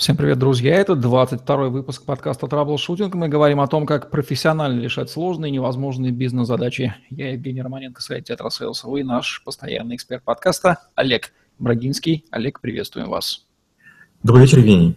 Всем привет, друзья! Это 22 выпуск подкаста «Траблшутинг». Мы говорим о том, как профессионально решать сложные и невозможные бизнес-задачи. Я Евгений Романенко, сайт «TetraSales». Вы наш постоянный эксперт подкаста Олег Брагинский. Олег, приветствуем вас. Добрый вечер, Евгений.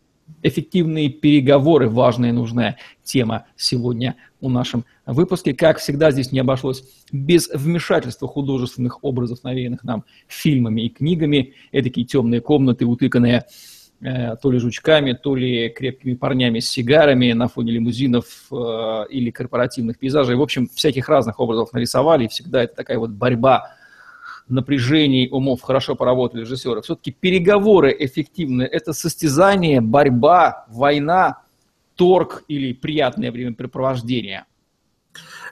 Эффективные переговоры – важная и нужная тема сегодня у нашем выпуске. Как всегда, здесь не обошлось без вмешательства художественных образов, навеянных нам фильмами и книгами. Эдакие темные комнаты, утыканные э, то ли жучками, то ли крепкими парнями с сигарами на фоне лимузинов э, или корпоративных пейзажей. В общем, всяких разных образов нарисовали, и всегда это такая вот борьба напряжений умов хорошо поработали режиссеры. Все-таки переговоры эффективны. Это состязание, борьба, война, торг или приятное времяпрепровождение.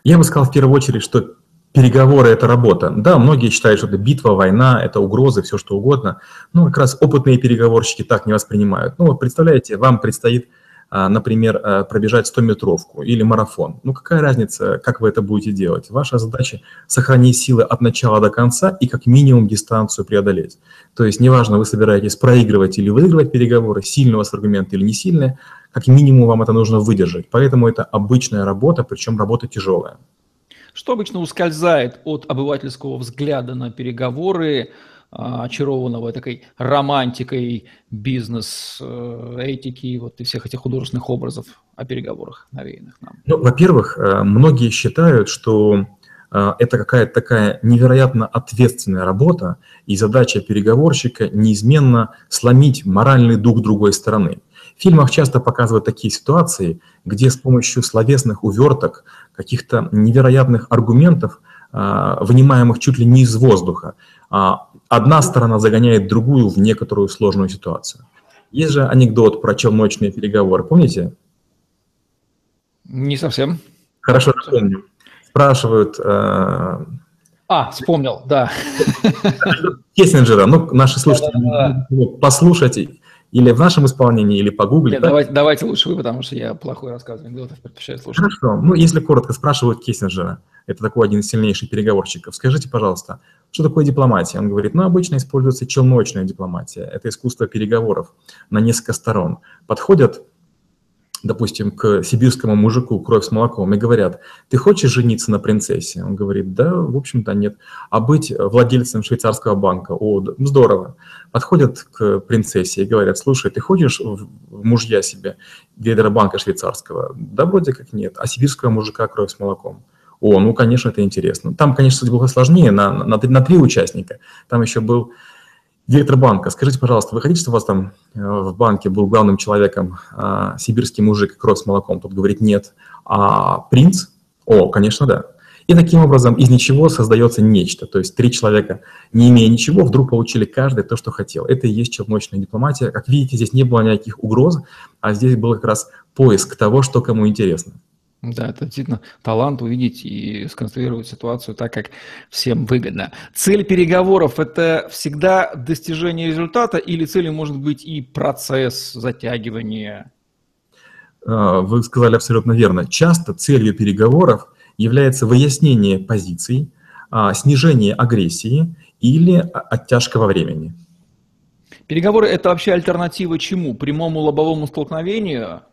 Я бы сказал в первую очередь, что переговоры – это работа. Да, многие считают, что это битва, война, это угрозы, все что угодно. Но как раз опытные переговорщики так не воспринимают. Ну вот представляете, вам предстоит например, а, пробежать 100-метровку или марафон. Ну какая разница, как вы это будете делать? Ваша задача – сохранить силы от начала до конца и как минимум дистанцию преодолеть. То есть неважно, вы собираетесь проигрывать или выигрывать переговоры, сильный у вас аргумент или не сильный, как минимум вам это нужно выдержать. Поэтому это обычная работа, причем работа тяжелая. Что обычно ускользает от обывательского взгляда на переговоры, а, очарованного такой романтикой бизнес-этики э, вот и всех этих художественных образов о переговорах, навеянных нам? Ну, во-первых, э, многие считают, что э, это какая-то такая невероятно ответственная работа, и задача переговорщика неизменно сломить моральный дух другой стороны. В фильмах часто показывают такие ситуации, где с помощью словесных уверток, каких-то невероятных аргументов, вынимаемых чуть ли не из воздуха, а, одна сторона загоняет другую в некоторую сложную ситуацию. Есть же анекдот про челночные переговоры, помните? Не совсем. Хорошо, помню. Спрашивают... Э... А, вспомнил, да. Кессинджера, ну, наши слушатели да, да, да. послушать или в нашем исполнении, или погуглить. Нет, да? давайте, давайте лучше вы, потому что я плохой рассказ анекдотов предпочитаю слушать. Хорошо, ну, если коротко, спрашивают Кессинджера, это такой один из сильнейших переговорщиков, скажите, пожалуйста, что такое дипломатия? Он говорит, ну, обычно используется челночная дипломатия. Это искусство переговоров на несколько сторон. Подходят, допустим, к сибирскому мужику кровь с молоком и говорят, ты хочешь жениться на принцессе? Он говорит, да, в общем-то, нет. А быть владельцем швейцарского банка? О, здорово. Подходят к принцессе и говорят, слушай, ты хочешь в мужья себе директора банка швейцарского? Да, вроде как нет. А сибирского мужика кровь с молоком? О, ну, конечно, это интересно. Там, конечно, было сложнее, на, на, на три участника. Там еще был директор банка. Скажите, пожалуйста, вы хотите, чтобы у вас там э, в банке был главным человеком а, сибирский мужик, кровь с молоком? Тот говорит нет. А принц? О, конечно, да. И таким образом из ничего создается нечто. То есть три человека, не имея ничего, вдруг получили каждый то, что хотел. Это и есть челночная дипломатия. Как видите, здесь не было никаких угроз, а здесь был как раз поиск того, что кому интересно. Да, это действительно талант увидеть и сконструировать ситуацию так, как всем выгодно. Цель переговоров – это всегда достижение результата или целью может быть и процесс затягивания? А, вы сказали абсолютно верно. Часто целью переговоров является выяснение позиций, а, снижение агрессии или оттяжка во времени. Переговоры – это вообще альтернатива чему? Прямому лобовому столкновению –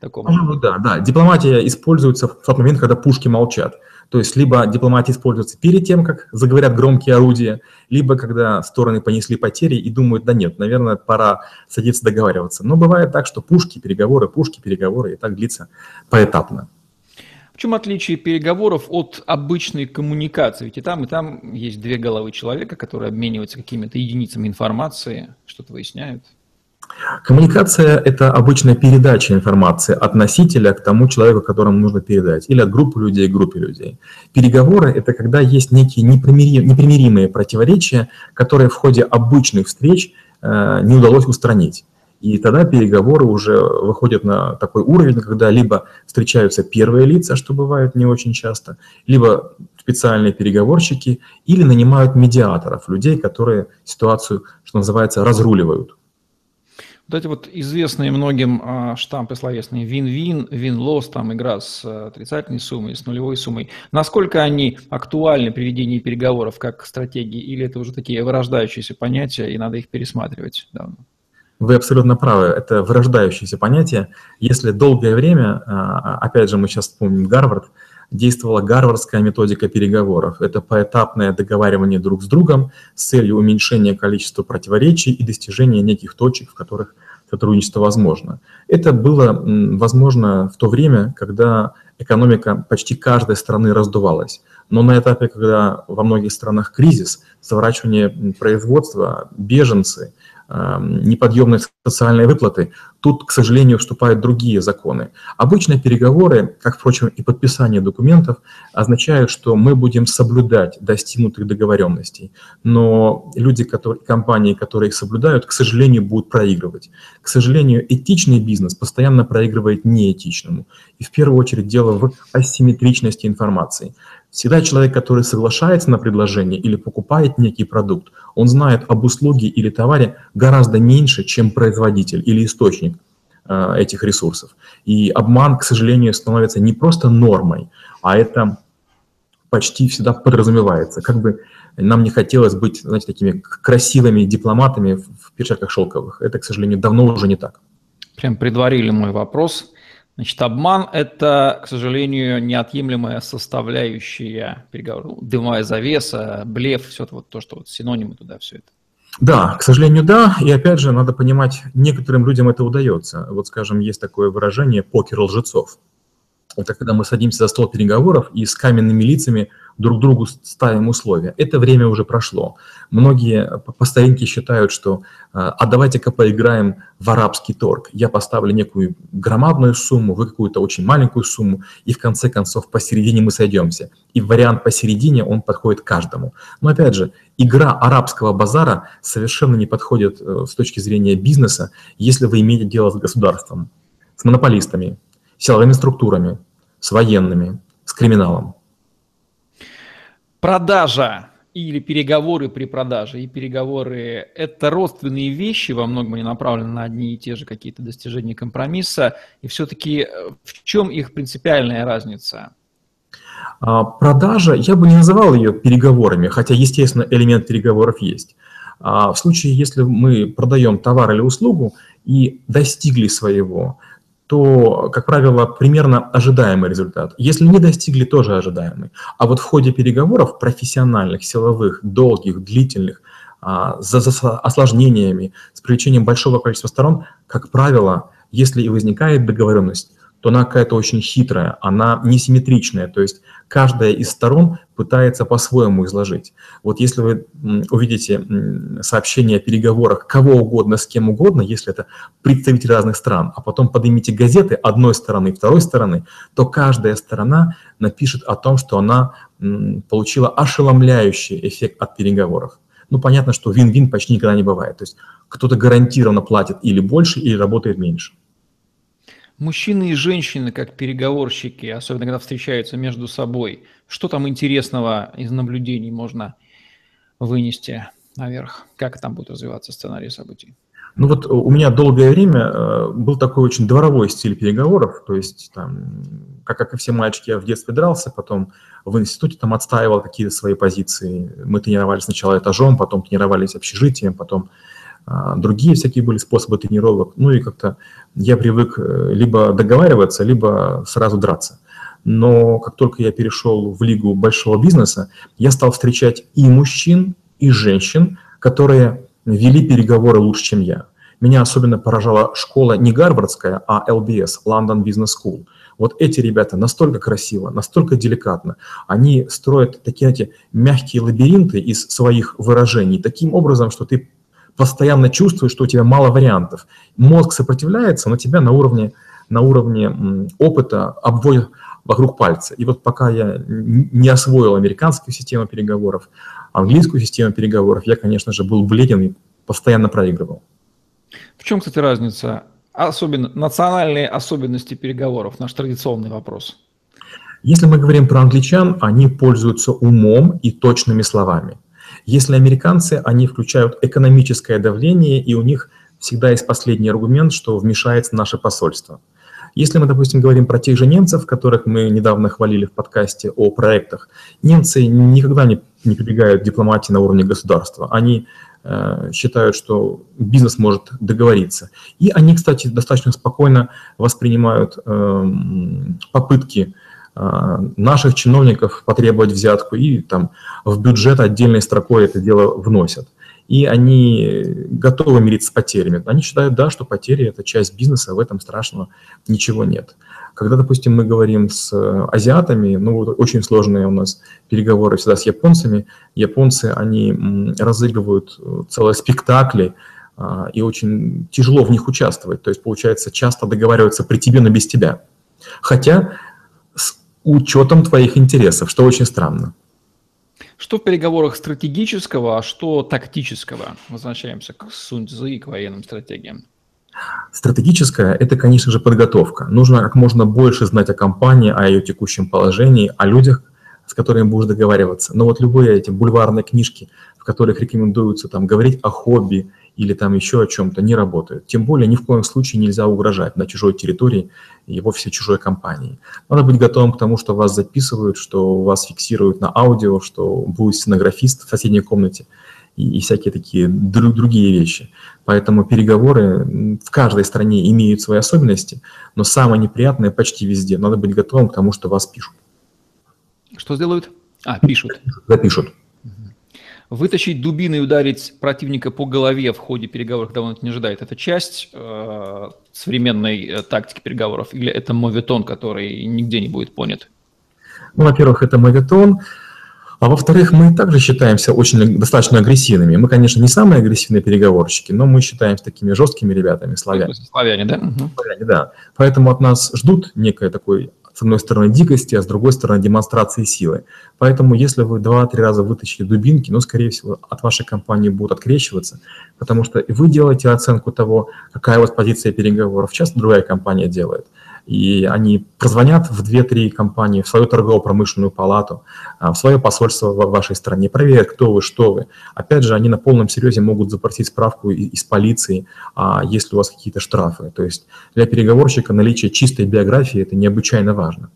таком. Ну, да, да. Дипломатия используется в тот момент, когда пушки молчат. То есть либо дипломатия используется перед тем, как заговорят громкие орудия, либо когда стороны понесли потери и думают, да нет, наверное, пора садиться договариваться. Но бывает так, что пушки, переговоры, пушки, переговоры, и так длится поэтапно. В чем отличие переговоров от обычной коммуникации? Ведь и там, и там есть две головы человека, которые обмениваются какими-то единицами информации, что-то выясняют. Коммуникация – это обычная передача информации от носителя к тому человеку, которому нужно передать, или от группы людей к группе людей. Переговоры – это когда есть некие непримиримые противоречия, которые в ходе обычных встреч э, не удалось устранить. И тогда переговоры уже выходят на такой уровень, когда либо встречаются первые лица, что бывает не очень часто, либо специальные переговорщики, или нанимают медиаторов, людей, которые ситуацию, что называется, разруливают. Вот эти вот известные многим а, штампы словесные вин-вин, вин-лосс, там игра с а, отрицательной суммой, с нулевой суммой, насколько они актуальны при ведении переговоров как стратегии, или это уже такие вырождающиеся понятия, и надо их пересматривать давно? Вы абсолютно правы, это вырождающиеся понятия. Если долгое время, а, опять же, мы сейчас вспомним Гарвард, действовала гарвардская методика переговоров. Это поэтапное договаривание друг с другом с целью уменьшения количества противоречий и достижения неких точек, в которых сотрудничество возможно. Это было возможно в то время, когда экономика почти каждой страны раздувалась. Но на этапе, когда во многих странах кризис, сворачивание производства, беженцы – неподъемные социальные выплаты. Тут, к сожалению, вступают другие законы. Обычно переговоры, как, впрочем, и подписание документов, означают, что мы будем соблюдать достигнутых договоренностей. Но люди, которые, компании, которые их соблюдают, к сожалению, будут проигрывать. К сожалению, этичный бизнес постоянно проигрывает неэтичному. И в первую очередь дело в асимметричности информации. Всегда человек, который соглашается на предложение или покупает некий продукт, он знает об услуге или товаре гораздо меньше, чем производитель или источник э, этих ресурсов. И обман, к сожалению, становится не просто нормой, а это почти всегда подразумевается. Как бы нам не хотелось быть, знаете, такими красивыми дипломатами в перчатках шелковых. Это, к сожалению, давно уже не так. Прям предварили мой вопрос. Значит, обман – это, к сожалению, неотъемлемая составляющая переговоров. Дымовая завеса, блеф, все это вот то, что вот синонимы туда, все это. Да, к сожалению, да. И опять же, надо понимать, некоторым людям это удается. Вот, скажем, есть такое выражение «покер лжецов». Это когда мы садимся за стол переговоров и с каменными лицами друг другу ставим условия. Это время уже прошло. Многие по старинке считают, что а давайте-ка поиграем в арабский торг. Я поставлю некую громадную сумму, вы какую-то очень маленькую сумму, и в конце концов посередине мы сойдемся. И вариант посередине, он подходит каждому. Но опять же, игра арабского базара совершенно не подходит э, с точки зрения бизнеса, если вы имеете дело с государством, с монополистами, силовыми структурами, с военными, с криминалом. Продажа или переговоры при продаже и переговоры – это родственные вещи, во многом они направлены на одни и те же какие-то достижения компромисса. И все-таки э, в чем их принципиальная разница? А, продажа, я бы не называл ее переговорами, хотя, естественно, элемент переговоров есть. А, в случае, если мы продаем товар или услугу и достигли своего, то, как правило, примерно ожидаемый результат. Если не достигли, тоже ожидаемый. А вот в ходе переговоров профессиональных, силовых, долгих, длительных, а, за, за осложнениями, с привлечением большого количества сторон, как правило, если и возникает договоренность, то она какая-то очень хитрая, она несимметричная, то есть каждая из сторон пытается по-своему изложить. Вот если вы увидите сообщение о переговорах кого угодно с кем угодно, если это представители разных стран, а потом поднимите газеты одной стороны и второй стороны, то каждая сторона напишет о том, что она получила ошеломляющий эффект от переговоров. Ну, понятно, что вин-вин почти никогда не бывает. То есть кто-то гарантированно платит или больше, или работает меньше. Мужчины и женщины, как переговорщики, особенно когда встречаются между собой, что там интересного из наблюдений можно вынести наверх? Как там будет развиваться сценарий событий? Ну вот у меня долгое время э, был такой очень дворовой стиль переговоров, то есть там, как, как и все мальчики, я в детстве дрался, потом в институте там отстаивал какие-то свои позиции. Мы тренировались сначала этажом, потом тренировались общежитием, потом другие всякие были способы тренировок. Ну и как-то я привык э, либо договариваться, либо сразу драться. Но как только я перешел в лигу большого бизнеса, я стал встречать и мужчин, и женщин, которые вели переговоры лучше, чем я. Меня особенно поражала школа не гарвардская, а LBS, London Business School. Вот эти ребята настолько красиво, настолько деликатно, они строят такие эти мягкие лабиринты из своих выражений таким образом, что ты постоянно чувствуешь, что у тебя мало вариантов. Мозг сопротивляется, но тебя на уровне, на уровне опыта обводят вокруг пальца. И вот пока я не освоил американскую систему переговоров, английскую систему переговоров, я, конечно же, был бледен и постоянно проигрывал. В чем, кстати, разница? Особенно, национальные особенности переговоров, наш традиционный вопрос. Если мы говорим про англичан, они пользуются умом и точными словами. Если американцы, они включают экономическое давление, и у них всегда есть последний аргумент, что вмешается наше посольство. Если мы, допустим, говорим про тех же немцев, которых мы недавно хвалили в подкасте о проектах, немцы никогда не, не прибегают к дипломатии на уровне государства. Они э, считают, что бизнес может договориться. И они, кстати, достаточно спокойно воспринимают э, попытки наших чиновников потребовать взятку и там в бюджет отдельной строкой это дело вносят и они готовы мириться с потерями. Они считают, да, что потери – это часть бизнеса, в этом страшного ничего нет. Когда, допустим, мы говорим с азиатами, ну, вот очень сложные у нас переговоры всегда с японцами, японцы, они разыгрывают целые спектакли, а, и очень тяжело в них участвовать. То есть, получается, часто договариваются при тебе, но без тебя. Хотя учетом твоих интересов, что очень странно. Что в переговорах стратегического, а что тактического? Возвращаемся к Сунь и к военным стратегиям. Стратегическая – это, конечно же, подготовка. Нужно как можно больше знать о компании, о ее текущем положении, о людях, с которыми будешь договариваться. Но вот любые эти бульварные книжки, в которых рекомендуется там, говорить о хобби или там еще о чем-то, не работают. Тем более ни в коем случае нельзя угрожать на чужой территории и вовсе чужой компании. Надо быть готовым к тому, что вас записывают, что вас фиксируют на аудио, что будет стенографист в соседней комнате и, и всякие такие друг, другие вещи. Поэтому переговоры в каждой стране имеют свои особенности, но самое неприятное почти везде. Надо быть готовым к тому, что вас пишут. Что сделают? А, пишут. Запишут. Вытащить дубины и ударить противника по голове в ходе переговоров, когда он это не ожидает, это часть э, современной э, тактики переговоров или это моветон, который нигде не будет понят? Ну, во-первых, это моветон, а во-вторых, мы также считаемся очень достаточно агрессивными. Мы, конечно, не самые агрессивные переговорщики, но мы считаемся такими жесткими ребятами, славяне. Славяне, да? Славяне, да. Поэтому от нас ждут некой такой с одной стороны, дикости, а с другой стороны, демонстрации силы. Поэтому, если вы два-три раза вытащили дубинки, ну, скорее всего, от вашей компании будут открещиваться, потому что вы делаете оценку того, какая у вас позиция переговоров, часто другая компания делает – и они прозвонят в 2-3 компании, в свою торгово-промышленную палату, а, в свое посольство в вашей стране, проверят, кто вы, что вы. Опять же, они на полном серьезе могут запросить справку из полиции, а если у вас какие-то штрафы. То есть для переговорщика наличие чистой биографии – это необычайно важно.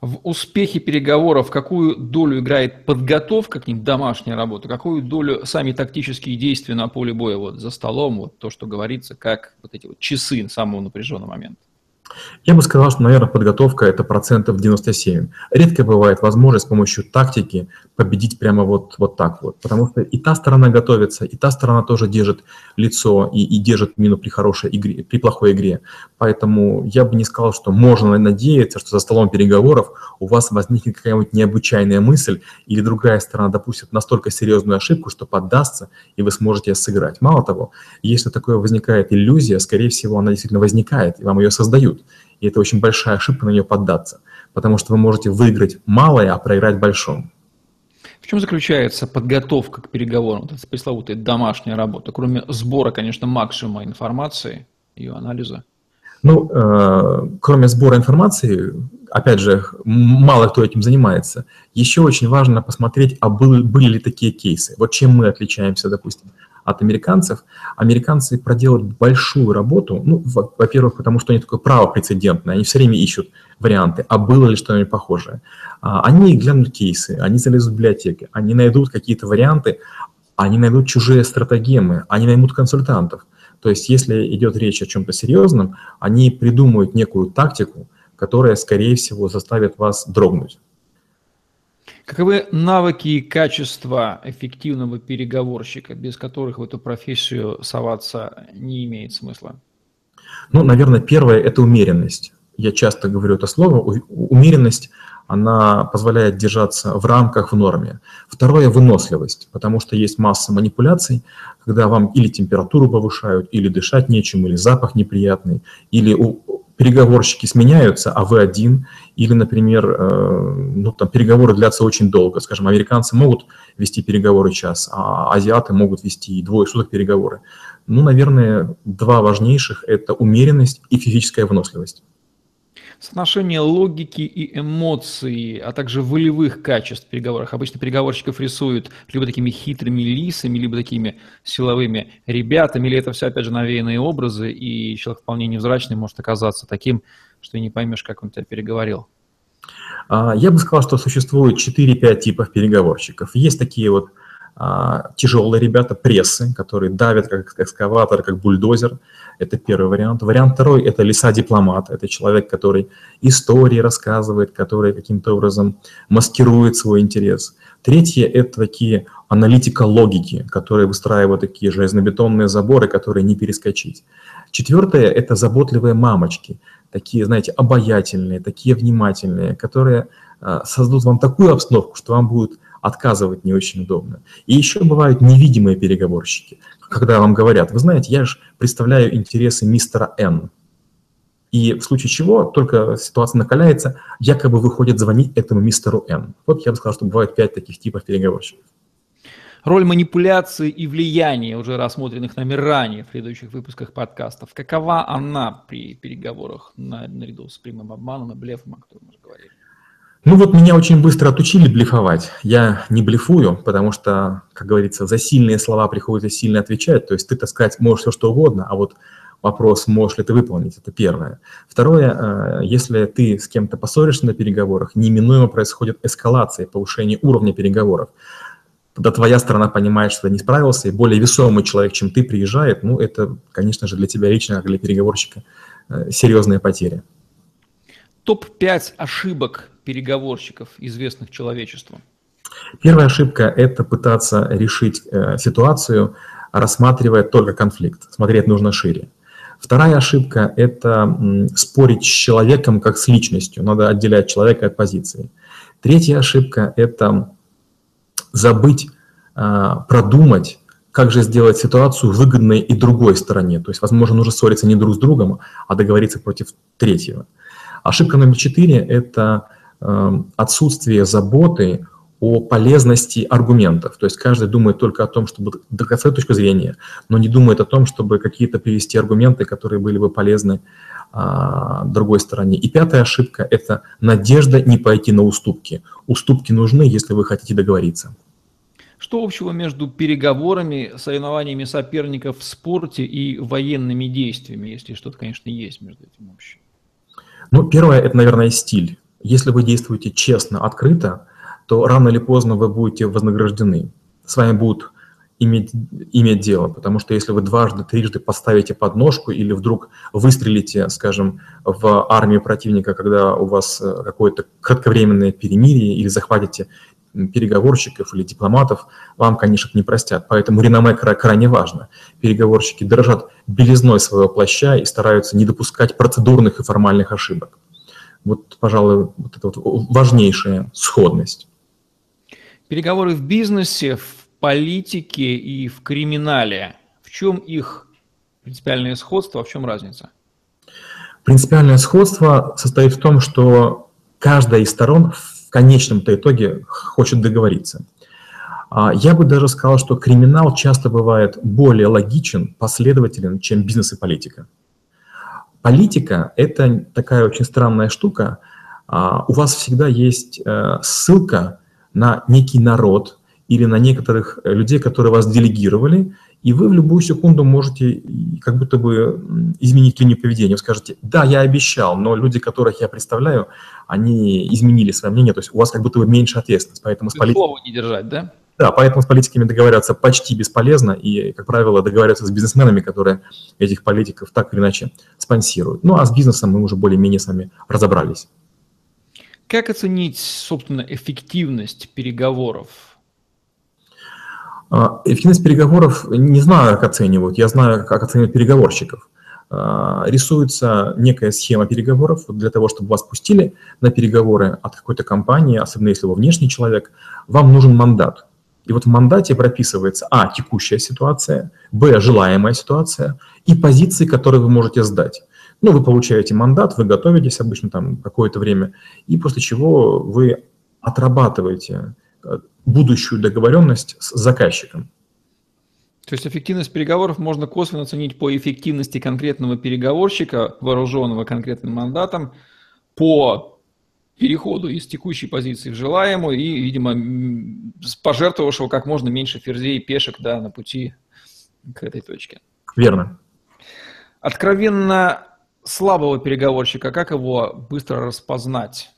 В успехе переговоров какую долю играет подготовка к ним, домашняя работа, какую долю сами тактические действия на поле боя, вот за столом, вот то, что говорится, как вот эти вот часы самого напряженного момента? Я бы сказал, что, наверное, подготовка – это процентов 97. Редко бывает возможность с помощью тактики победить прямо вот, вот так вот, потому что и та сторона готовится, и та сторона тоже держит лицо и, и держит мину при хорошей игре, при плохой игре. Поэтому я бы не сказал, что можно надеяться, что за столом переговоров у вас возникнет какая-нибудь необычайная мысль, или другая сторона допустит настолько серьезную ошибку, что поддастся, и вы сможете сыграть. Мало того, если такое возникает иллюзия, скорее всего, она действительно возникает, и вам ее создают. И это очень большая ошибка на нее поддаться, потому что вы можете выиграть малое, а проиграть большое. В чем заключается подготовка к переговорам, вот эта пресловутая домашняя работа, кроме сбора, конечно, максимума информации, ее анализа? Ну, э, кроме сбора информации, опять же, мало кто этим занимается. Еще очень важно посмотреть, а были, были ли такие кейсы. Вот чем мы отличаемся, допустим, от американцев. Американцы проделают большую работу, ну, во-первых, потому что они такое право прецедентное, они все время ищут варианты, а было ли что-нибудь похожее. А, они глянут кейсы, они залезут в библиотеки, они найдут какие-то варианты, они найдут чужие стратегемы, они наймут консультантов. То есть, если идет речь о чем-то серьезном, они придумают некую тактику, которая, скорее всего, заставит вас дрогнуть. Каковы навыки и качества эффективного переговорщика, без которых в эту профессию соваться не имеет смысла? Ну, наверное, первое – это умеренность. Я часто говорю это слово. Умеренность, она позволяет держаться в рамках, в норме. Второе – выносливость, потому что есть масса манипуляций, когда вам или температуру повышают, или дышать нечем, или запах неприятный, или переговорщики сменяются, а вы один, или, например, э, ну, там, переговоры длятся очень долго. Скажем, американцы могут вести переговоры час, а азиаты могут вести двое суток переговоры. ну, наверное, два важнейших – это умеренность и физическая выносливость. Соотношение логики и эмоций, а также волевых качеств в переговорах. Обычно переговорщиков рисуют либо такими хитрыми лисами, либо такими силовыми ребятами, или это все, опять же, навеянные образы, и человек вполне невзрачный может оказаться таким, что и не поймешь, как он тебя переговорил. А, я бы сказал, что существует 4-5 типов переговорщиков. Есть такие вот а, тяжелые ребята, прессы, которые давят как экскаватор, как бульдозер. Это первый вариант. Вариант второй – это лиса-дипломат. Это человек, который истории рассказывает, который каким-то образом маскирует свой интерес. Третье – это такие аналитика логики, которые выстраивают такие железнобетонные заборы, которые не перескочить. Четвертое – это заботливые мамочки, такие, знаете, обаятельные, такие внимательные, которые а, создадут вам такую обстановку, что вам будет отказывать не очень удобно. И еще бывают невидимые переговорщики, когда вам говорят, вы знаете, я же представляю интересы мистера Н. И в случае чего, только ситуация накаляется, якобы выходит звонить этому мистеру Н. Вот я бы сказал, что бывает пять таких типов переговорщиков. Роль манипуляции и влияния, уже рассмотренных нами ранее в предыдущих выпусках подкастов, какова она при переговорах наряду с прямым обманом и блефом, о котором мы уже говорили? Ну вот меня очень быстро отучили блефовать. Я не блефую, потому что, как говорится, за сильные слова приходится сильно отвечать. То есть ты, так сказать, можешь все что угодно, а вот вопрос, можешь ли ты выполнить, это первое. Второе, э, если ты с кем-то поссоришься на переговорах, неминуемо происходит эскалация, повышение уровня переговоров. Когда твоя сторона понимает, что ты не справился, и более весомый человек, чем ты, приезжает, ну это, конечно же, для тебя лично, как для переговорщика, э, серьезная потеря. Топ-5 ошибок переговорщиков, известных человечеству? Первая ошибка – это пытаться решить э, ситуацию, рассматривая только конфликт. Смотреть нужно шире. Вторая ошибка – это м, спорить с человеком как с личностью. Надо отделять человека от позиции. Третья ошибка – это забыть э, продумать, как же сделать ситуацию выгодной и другой стороне. То есть, возможно, нужно ссориться не друг с другом, а договориться против третьего. Ошибка номер четыре – это отсутствие заботы о полезности аргументов. То есть каждый думает только о том, чтобы доказать свою точку зрения, но не думает о том, чтобы какие-то привести аргументы, которые были бы полезны а, другой стороне. И пятая ошибка – это надежда не пойти на уступки. Уступки нужны, если вы хотите договориться. Что общего между переговорами, соревнованиями соперников в спорте и военными действиями, если что-то, конечно, есть между этим общим? Ну, первое – это, наверное, стиль. Если вы действуете честно, открыто, то рано или поздно вы будете вознаграждены. С вами будут иметь, иметь дело, потому что если вы дважды, трижды поставите подножку или вдруг выстрелите, скажем, в армию противника, когда у вас э, какое-то кратковременное перемирие или захватите переговорщиков или дипломатов, вам, конечно, не простят. Поэтому реноме крайне важно. Переговорщики дорожат белизной своего плаща и стараются не допускать процедурных и формальных ошибок. Вот, пожалуй, вот это вот важнейшая сходность. Переговоры в бизнесе, в политике и в криминале. В чем их принципиальное сходство, а в чем разница? Принципиальное сходство состоит в том, что каждая из сторон в конечном-то итоге хочет договориться. А я бы даже сказал, что криминал часто бывает более логичен, последователен, чем бизнес и политика. Политика – это такая очень странная штука. А, у вас всегда есть э, ссылка на некий народ или на некоторых людей, которые вас делегировали, и вы в любую секунду можете как будто бы изменить линию поведения. Вы скажете, да, я обещал, но люди, которых я представляю, они изменили свое мнение, то есть у вас как будто бы меньше ответственность. Поэтому с политикой... не держать, да? Да, поэтому с политиками договариваться почти бесполезно, и, как правило, договариваться с бизнесменами, которые этих политиков так или иначе спонсируют. Ну, а с бизнесом мы уже более-менее с вами разобрались. Как оценить, собственно, эффективность переговоров? А, эффективность переговоров не знаю, как оценивают. Я знаю, как оценивают переговорщиков. А, рисуется некая схема переговоров для того, чтобы вас пустили на переговоры от какой-то компании, особенно если вы внешний человек, вам нужен мандат. И вот в мандате прописывается, а, текущая ситуация, б, желаемая ситуация и позиции, которые вы можете сдать. Ну, вы получаете мандат, вы готовитесь обычно там какое-то время, и после чего вы отрабатываете э, будущую договоренность с заказчиком. То есть эффективность переговоров можно косвенно оценить по эффективности конкретного переговорщика, вооруженного конкретным мандатом, по переходу из текущей позиции в желаемую и, видимо, пожертвовавшего как можно меньше ферзей и пешек да, на пути к этой точке. Верно. Откровенно слабого переговорщика, как его быстро распознать?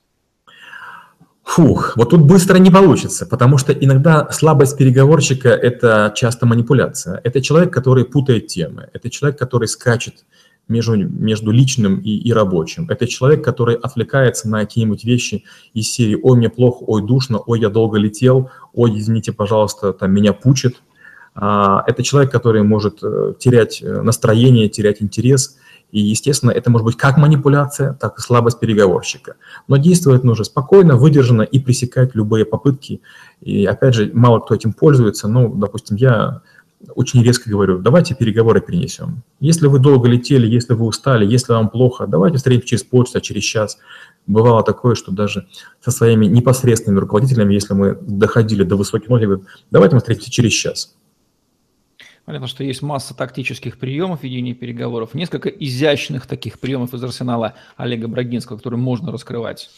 Фух, вот тут быстро не получится, потому что иногда слабость переговорщика – это часто манипуляция. Это человек, который путает темы, это человек, который скачет между, между личным и, и рабочим. Это человек, который отвлекается на какие-нибудь вещи из серии «Ой, мне плохо, ой, душно, ой, я долго летел, ой, извините, пожалуйста, там меня пучит». А, это человек, который может э, терять э, настроение, терять интерес – и, естественно, это может быть как манипуляция, так и слабость переговорщика. Но действовать нужно спокойно, выдержанно и пресекать любые попытки. И, опять же, мало кто этим пользуется. Ну, допустим, я очень резко говорю, давайте переговоры перенесем. Если вы долго летели, если вы устали, если вам плохо, давайте встретимся через полчаса, через час. Бывало такое, что даже со своими непосредственными руководителями, если мы доходили до высоких говорю, давайте мы встретимся через час. Понятно, что есть масса тактических приемов ведения переговоров, несколько изящных таких приемов из арсенала Олега Брагинского, которые можно раскрывать.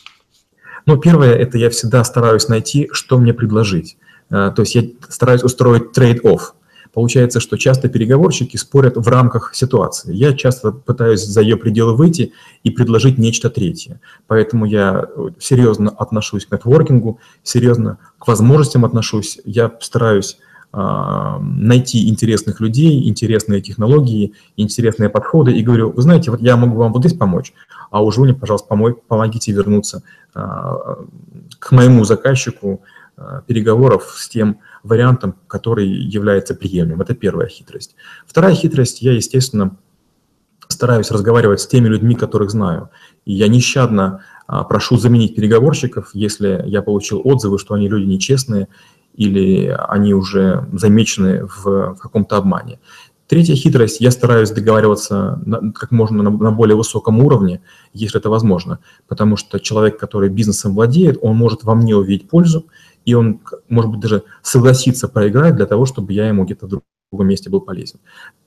Ну, первое, это я всегда стараюсь найти, что мне предложить. Э, то есть я стараюсь устроить trade-off. Получается, что часто переговорщики спорят в рамках ситуации. Я часто пытаюсь за ее пределы выйти и предложить нечто третье. Поэтому я серьезно отношусь к нетворкингу, серьезно к возможностям отношусь. Я стараюсь а, найти интересных людей, интересные технологии, интересные подходы и говорю, вы знаете, вот я могу вам вот здесь помочь, а уже мне, пожалуйста, помой, помогите вернуться а, к моему заказчику переговоров с тем вариантом, который является приемлемым. Это первая хитрость. Вторая хитрость, я, естественно, стараюсь разговаривать с теми людьми, которых знаю. И я нещадно прошу заменить переговорщиков, если я получил отзывы, что они люди нечестные, или они уже замечены в, в каком-то обмане. Третья хитрость, я стараюсь договариваться на, как можно на, на более высоком уровне, если это возможно, потому что человек, который бизнесом владеет, он может во мне увидеть пользу, и он, может быть, даже согласиться проиграть для того, чтобы я ему где-то в другом месте был полезен.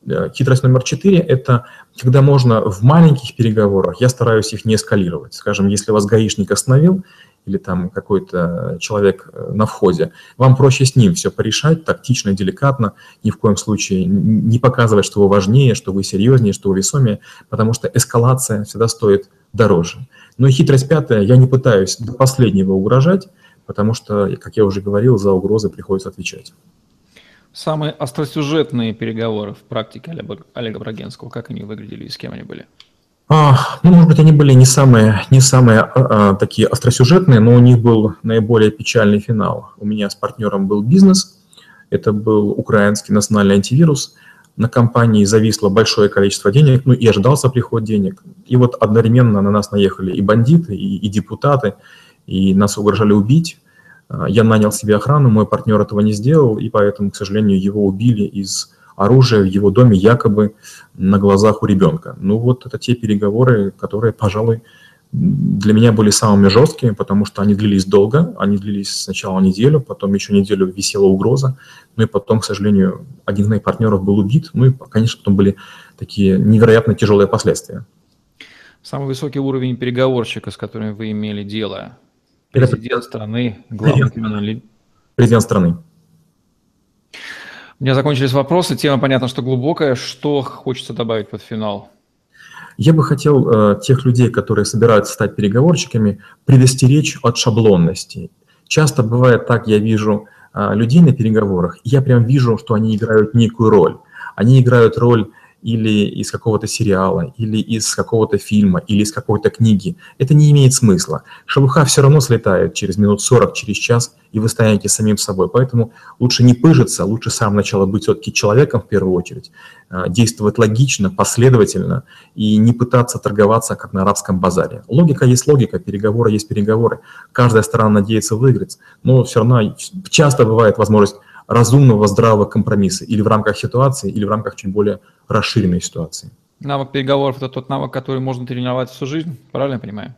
Э, хитрость номер четыре – это когда можно в маленьких переговорах, я стараюсь их не эскалировать. Скажем, если вас гаишник остановил, или там какой-то человек э, на входе, вам проще с ним все порешать тактично, деликатно, ни в коем случае не показывать, что вы важнее, что вы серьезнее, что вы весомее, потому что эскалация всегда стоит дороже. Ну и хитрость пятая, я не пытаюсь до последнего угрожать, потому что, как я уже говорил, за угрозы приходится отвечать. Самые остросюжетные переговоры в практике Олега, Олега Брагенского, как они выглядели и с кем они были? А, ну, может быть, они были не самые, не самые а, а, такие остросюжетные, но у них был наиболее печальный финал. У меня с партнером был бизнес, это был украинский национальный антивирус. На компании зависло большое количество денег, ну и ожидался приход денег. И вот одновременно на нас наехали и бандиты, и, и депутаты, и нас угрожали убить. А, я нанял себе охрану, мой партнер этого не сделал, и поэтому, к сожалению, его убили из оружие в его доме якобы на глазах у ребенка. Ну вот это те переговоры, которые, пожалуй, для меня были самыми жесткими, потому что они длились долго, они длились сначала неделю, потом еще неделю висела угроза, ну и потом, к сожалению, один из моих партнеров был убит, ну и, конечно, потом были такие невероятно тяжелые последствия. Самый высокий уровень переговорщика, с которым вы имели дело? Президент страны, главный криминальный... Президент страны. У меня закончились вопросы. Тема, понятно, что глубокая. Что хочется добавить под финал? Я бы хотел э, тех людей, которые собираются стать переговорщиками, предостеречь от шаблонности. Часто бывает так, я вижу э, людей на переговорах, и я прям вижу, что они играют некую роль. Они играют роль или из какого-то сериала, или из какого-то фильма, или из какой-то книги. Это не имеет смысла. Шелуха все равно слетает через минут 40, через час, и вы станете самим собой. Поэтому лучше не пыжиться, лучше с самого начала быть все-таки человеком в первую очередь, а, действовать логично, последовательно и не пытаться торговаться, как на арабском базаре. Логика есть логика, переговоры есть переговоры. Каждая сторона надеется выиграть, но все равно часто бывает возможность разумного, здравого компромисса или в рамках ситуации, или в рамках чуть более расширенной ситуации. Навык переговоров – это тот навык, который можно тренировать всю жизнь, правильно я понимаю?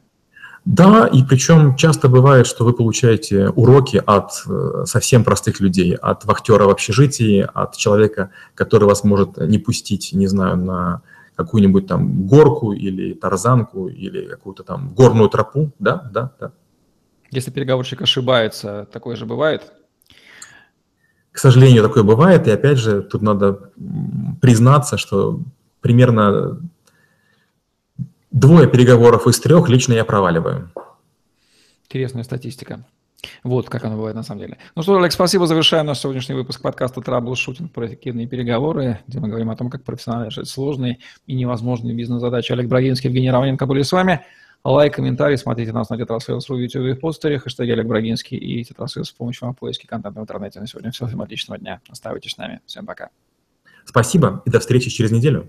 Да, и причем часто бывает, что вы получаете уроки от э, совсем простых людей, от вахтера в общежитии, от человека, который вас может не пустить, не знаю, на какую-нибудь там горку или тарзанку или какую-то там горную тропу, да, да, да. Если переговорщик ошибается, такое же бывает? К сожалению, такое бывает, и опять же, тут надо признаться, что примерно Двое переговоров из трех лично я проваливаю. Интересная статистика. Вот как оно бывает на самом деле. Ну что, Олег, спасибо. Завершаем наш сегодняшний выпуск подкаста «Траблшутинг. Про эффективные переговоры», где мы говорим о том, как профессионально решать сложные и невозможные бизнес-задачи. Олег Брагинский, Евгений Романенко были с вами. Лайк, комментарий, смотрите нас на TetraSales.ru в YouTube и в Podster е, хэштеги Олег Брагинский и TetraSales в помощь вам в поиске контента в интернете. На сегодня все. Всем отличного дня. Оставайтесь с нами. Всем пока. Спасибо и до встречи через неделю.